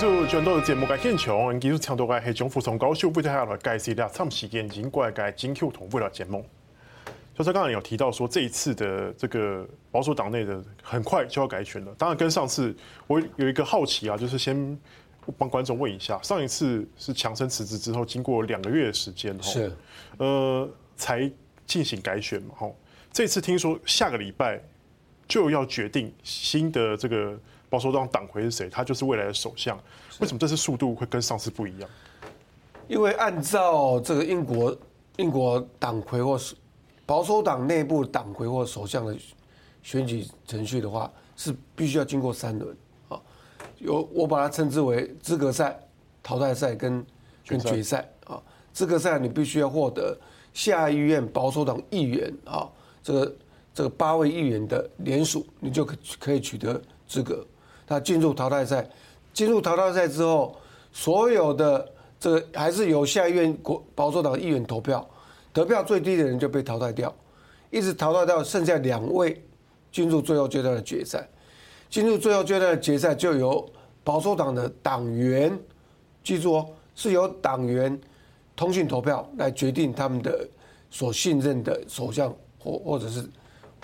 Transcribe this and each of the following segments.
继续转到节目嘅现场，继续抢到嘅系政府从高秀，为大家来介绍两场时间已经过来嘅金 Q 同步了节目。就是刚才有提到说，这一次的这个保守党内的很快就要改选了。当然，跟上次我有一个好奇啊，就是先帮观众问一下，上一次是强生辞职之后，经过两个月的时间，是，呃，才进行改选嘛，吼。这次听说下个礼拜就要决定新的这个。保守党党魁是谁？他就是未来的首相。为什么这次速度会跟上次不一样？因为按照这个英国英国党魁或是保守党内部党魁或首相的选举程序的话，是必须要经过三轮啊。有我把它称之为资格赛、淘汰赛跟跟决赛啊。资格赛你必须要获得下议院保守党议员啊，这个这个八位议员的联署，你就可可以取得资格。他进入淘汰赛，进入淘汰赛之后，所有的这个还是由下议院国保守党议员投票，得票最低的人就被淘汰掉，一直淘汰到剩下两位进入最后阶段的决赛。进入最后阶段的决赛，就由保守党的党员，记住哦，是由党员通讯投票来决定他们的所信任的首相或或者是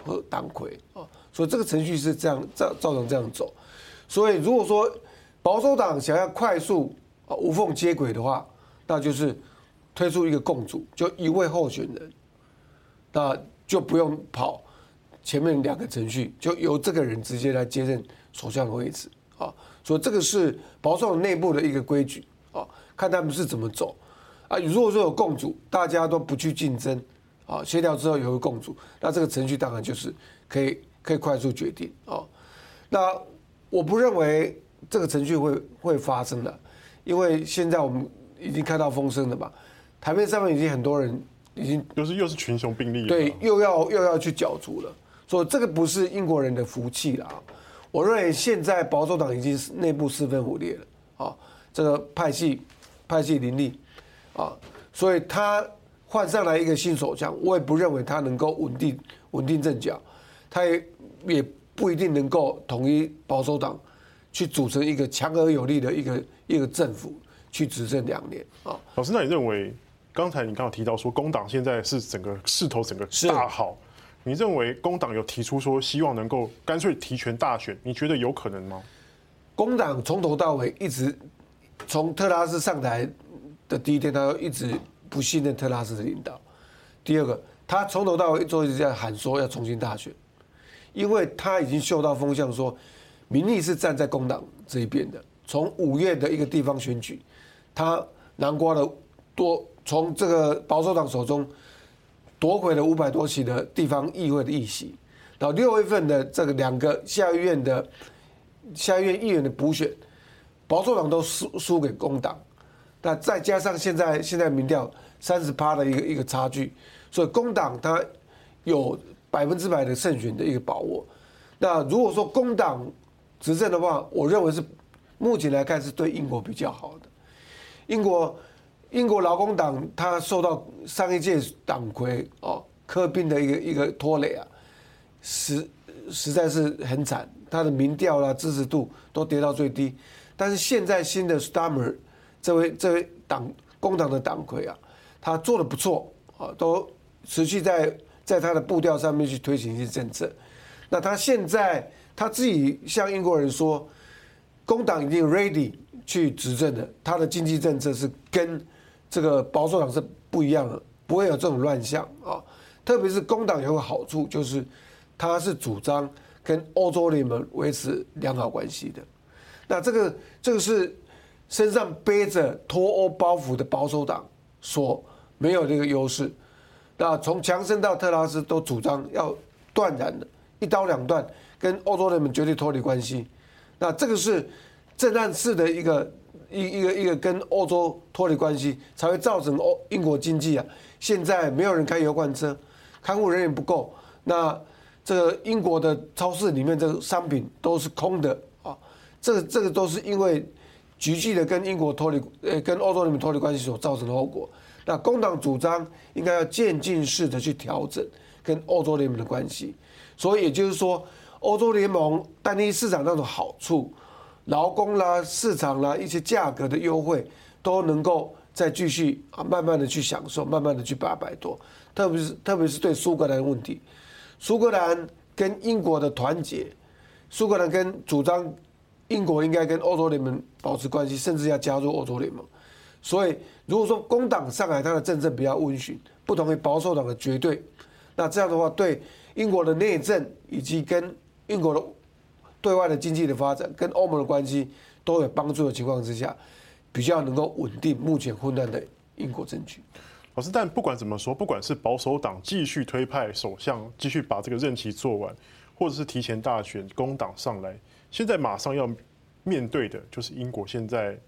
和党魁啊，所以这个程序是这样造造成这样走。所以，如果说保守党想要快速啊无缝接轨的话，那就是推出一个共主，就一位候选人，那就不用跑前面两个程序，就由这个人直接来接任首相的位置啊。所以这个是保守党内部的一个规矩啊，看他们是怎么走啊。如果说有共主，大家都不去竞争啊，协调之后有个共主，那这个程序当然就是可以可以快速决定啊。那我不认为这个程序会会发生的，因为现在我们已经看到风声了嘛，台面上面已经很多人已经又是又是群雄并立，对，又要又要去角逐了，所以这个不是英国人的福气了。我认为现在保守党已经是内部四分五裂了啊，这个派系派系林立啊，所以他换上来一个新首相，我也不认为他能够稳定稳定阵脚，他也也。不一定能够统一保守党，去组成一个强而有力的一个一个政府去执政两年啊。老师，那你认为刚才你刚刚提到说工党现在是整个势头整个大好，你认为工党有提出说希望能够干脆提权大选，你觉得有可能吗？工党从头到尾一直从特拉斯上台的第一天，他就一直不信任特拉斯的领导。第二个，他从头到尾都一直在喊说要重新大选。因为他已经嗅到风向，说民意是站在工党这一边的。从五月的一个地方选举，他南瓜了多从这个保守党手中夺回了五百多席的地方议会的议席。到六月份的这个两个下议院的下议院议员的补选，保守党都输输给工党。那再加上现在现在民调三十趴的一个一个差距，所以工党他有。百分之百的胜选的一个把握。那如果说工党执政的话，我认为是目前来看是对英国比较好的。英国英国劳工党他受到上一届党魁哦科宾的一个一个拖累啊，实实在是很惨，他的民调啦支持度都跌到最低。但是现在新的 Starmer 这位这位党工党的党魁啊，他做的不错啊，都持续在。在他的步调上面去推行一些政策，那他现在他自己向英国人说，工党已经 ready 去执政的，他的经济政策是跟这个保守党是不一样的，不会有这种乱象啊。特别是工党有个好处，就是他是主张跟欧洲联盟维持良好关系的。那这个这个是身上背着脱欧包袱的保守党所没有这个优势。那从强生到特拉斯都主张要断然的，一刀两断，跟欧洲人民绝对脱离关系。那这个是震撼式的一个一一个一个跟欧洲脱离关系，才会造成欧英国经济啊，现在没有人开油罐车，看护人员不够。那这个英国的超市里面这个商品都是空的啊，这个这个都是因为急剧的跟英国脱离呃跟欧洲人民脱离关系所造成的后果。那工党主张应该要渐进式的去调整跟欧洲联盟的关系，所以也就是说，欧洲联盟单一市场那种好处，劳工啦、市场啦一些价格的优惠都能够再继续啊，慢慢的去享受，慢慢的去把它摆脱。特别是特别是对苏格兰问题，苏格兰跟英国的团结，苏格兰跟主张英国应该跟欧洲联盟保持关系，甚至要加入欧洲联盟。所以如果说工党上来，他的政策比较温驯，不同于保守党的绝对，那这样的话对英国的内政以及跟英国的对外的经济的发展，跟欧盟的关系都有帮助的情况之下，比较能够稳定目前混乱的英国政局。老师，但不管怎么说，不管是保守党继续推派首相，继续把这个任期做完，或者是提前大选，工党上来，现在马上要面对的就是英国现在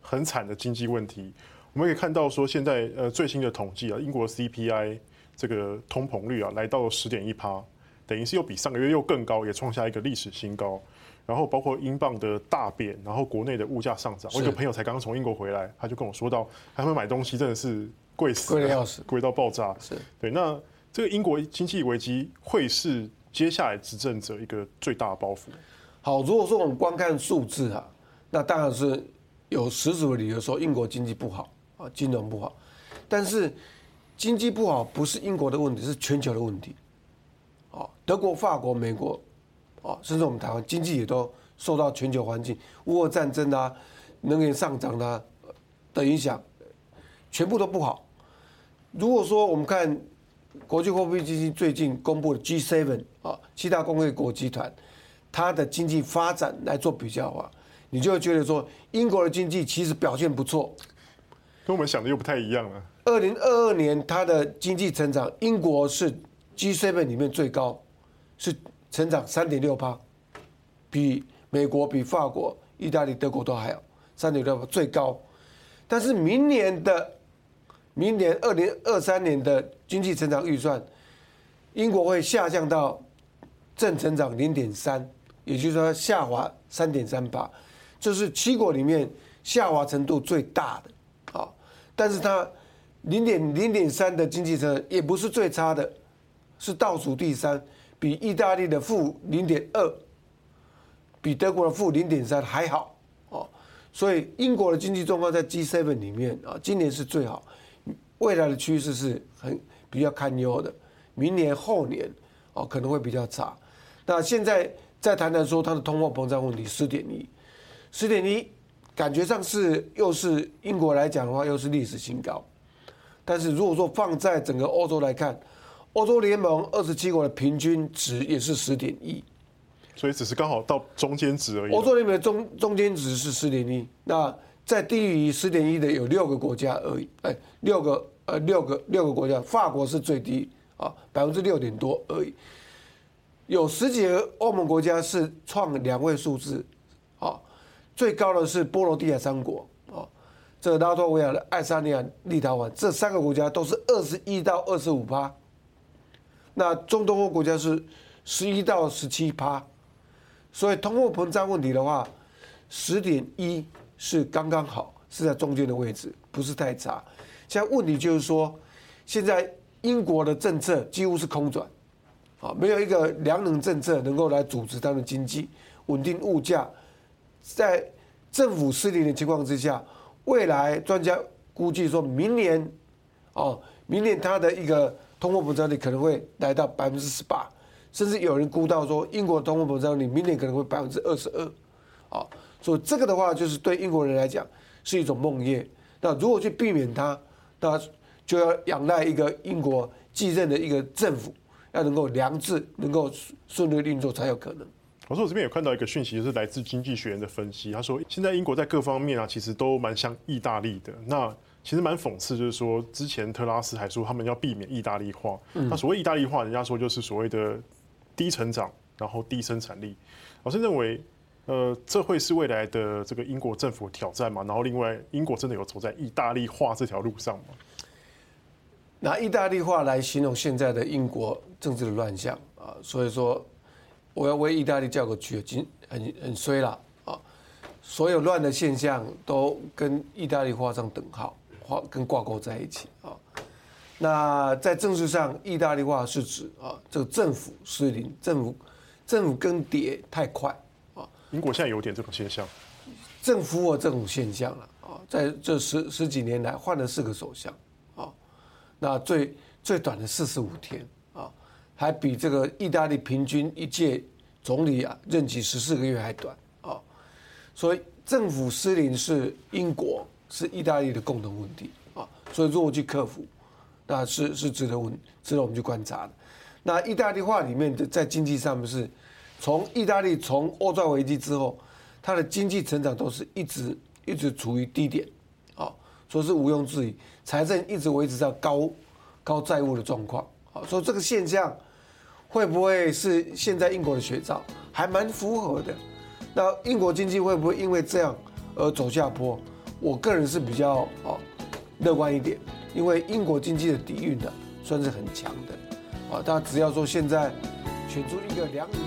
很惨的经济问题。我们可以看到说，现在呃最新的统计啊，英国 CPI 这个通膨率啊来到了十点一趴，等于是又比上个月又更高，也创下一个历史新高。然后包括英镑的大贬，然后国内的物价上涨。我一个朋友才刚刚从英国回来，他就跟我说到，他们买东西真的是。贵死，贵的要死，贵到爆炸。是对。那这个英国经济危机会是接下来执政者一个最大的包袱。好，如果说我们光看数字啊，那当然是有十足的理由说英国经济不好啊，金融不好。但是经济不好不是英国的问题，是全球的问题。啊，德国、法国、美国啊，甚至我们台湾经济也都受到全球环境、乌俄战争啊、能源上涨啊的影响，全部都不好。如果说我们看国际货币基金最近公布的 G7 啊，七大工业国集团，它的经济发展来做比较的话，你就会觉得说英国的经济其实表现不错，跟我们想的又不太一样了。二零二二年它的经济成长，英国是 G7 里面最高，是成长三点六趴，比美国、比法国、意大利、德国都还好，三点六趴最高。但是明年的明年二零二三年的经济成长预算，英国会下降到正成长零点三，也就是说下滑三点三八，这是七国里面下滑程度最大的啊。但是它零点零点三的经济成长也不是最差的，是倒数第三，比意大利的负零点二，比德国的负零点三还好哦。所以英国的经济状况在 G Seven 里面啊，今年是最好。未来的趋势是很比较堪忧的，明年后年哦可能会比较差。那现在再谈谈说它的通货膨胀问题，十点一，十点一，感觉上是又是英国来讲的话又是历史新高。但是如果说放在整个欧洲来看，欧洲联盟二十七国的平均值也是十点一，所以只是刚好到中间值而已。欧洲联盟的中中间值是十点一，那。在低于十点一的有六个国家而已，哎，六个呃六个六个国家，法国是最低啊，百分之六点多而已。有十几个欧盟国家是创两位数字，啊，最高的是波罗的海三国啊，这个拉脱维亚的爱沙尼亚、立陶宛这三个国家都是二十一到二十五趴，那中东欧国家是十一到十七趴，所以通货膨胀问题的话，十点一。是刚刚好，是在中间的位置，不是太差。现在问题就是说，现在英国的政策几乎是空转，啊，没有一个良能政策能够来组织他们经济、稳定物价。在政府失灵的情况之下，未来专家估计说明年，哦，明年它的一个通货膨胀率可能会来到百分之十八，甚至有人估到说，英国通货膨胀率明年可能会百分之二十二，啊。所以这个的话，就是对英国人来讲是一种梦魇。那如果去避免它，那就要仰赖一个英国继任的一个政府，要能够良治，能够顺利运作才有可能。我说我这边有看到一个讯息，就是来自经济学人的分析。他说，现在英国在各方面啊，其实都蛮像意大利的。那其实蛮讽刺，就是说之前特拉斯还说他们要避免意大利化。那所谓意大利化，人家说就是所谓的低成长，然后低生产力。老师认为。呃，这会是未来的这个英国政府挑战嘛？然后，另外，英国真的有走在意大利化这条路上吗？拿意大利话来形容现在的英国政治的乱象啊，所以说，我要为意大利叫个绝，经很很衰了啊！所有乱的现象都跟意大利画上等号，画跟挂钩在一起啊。那在政治上，意大利化是指啊，这个政府失灵，政府政府更迭太快啊。英国现在有点这种现象，正符合这种现象了啊，在这十十几年来换了四个首相啊，那最最短的四十五天啊，还比这个意大利平均一届总理啊任期十四个月还短啊，所以政府失灵是英国是意大利的共同问题啊，所以如何去克服，那是是值得问值得我们去观察的。那意大利话里面的在经济上面是，从意大利从欧债危机之后，它的经济成长都是一直一直处于低点，说是毋庸置疑，财政一直维持在高高债务的状况，啊，所以这个现象会不会是现在英国的写照，还蛮符合的。那英国经济会不会因为这样而走下坡？我个人是比较啊乐观一点，因为英国经济的底蕴呢算是很强的。啊，大家只要说现在选出一个良民。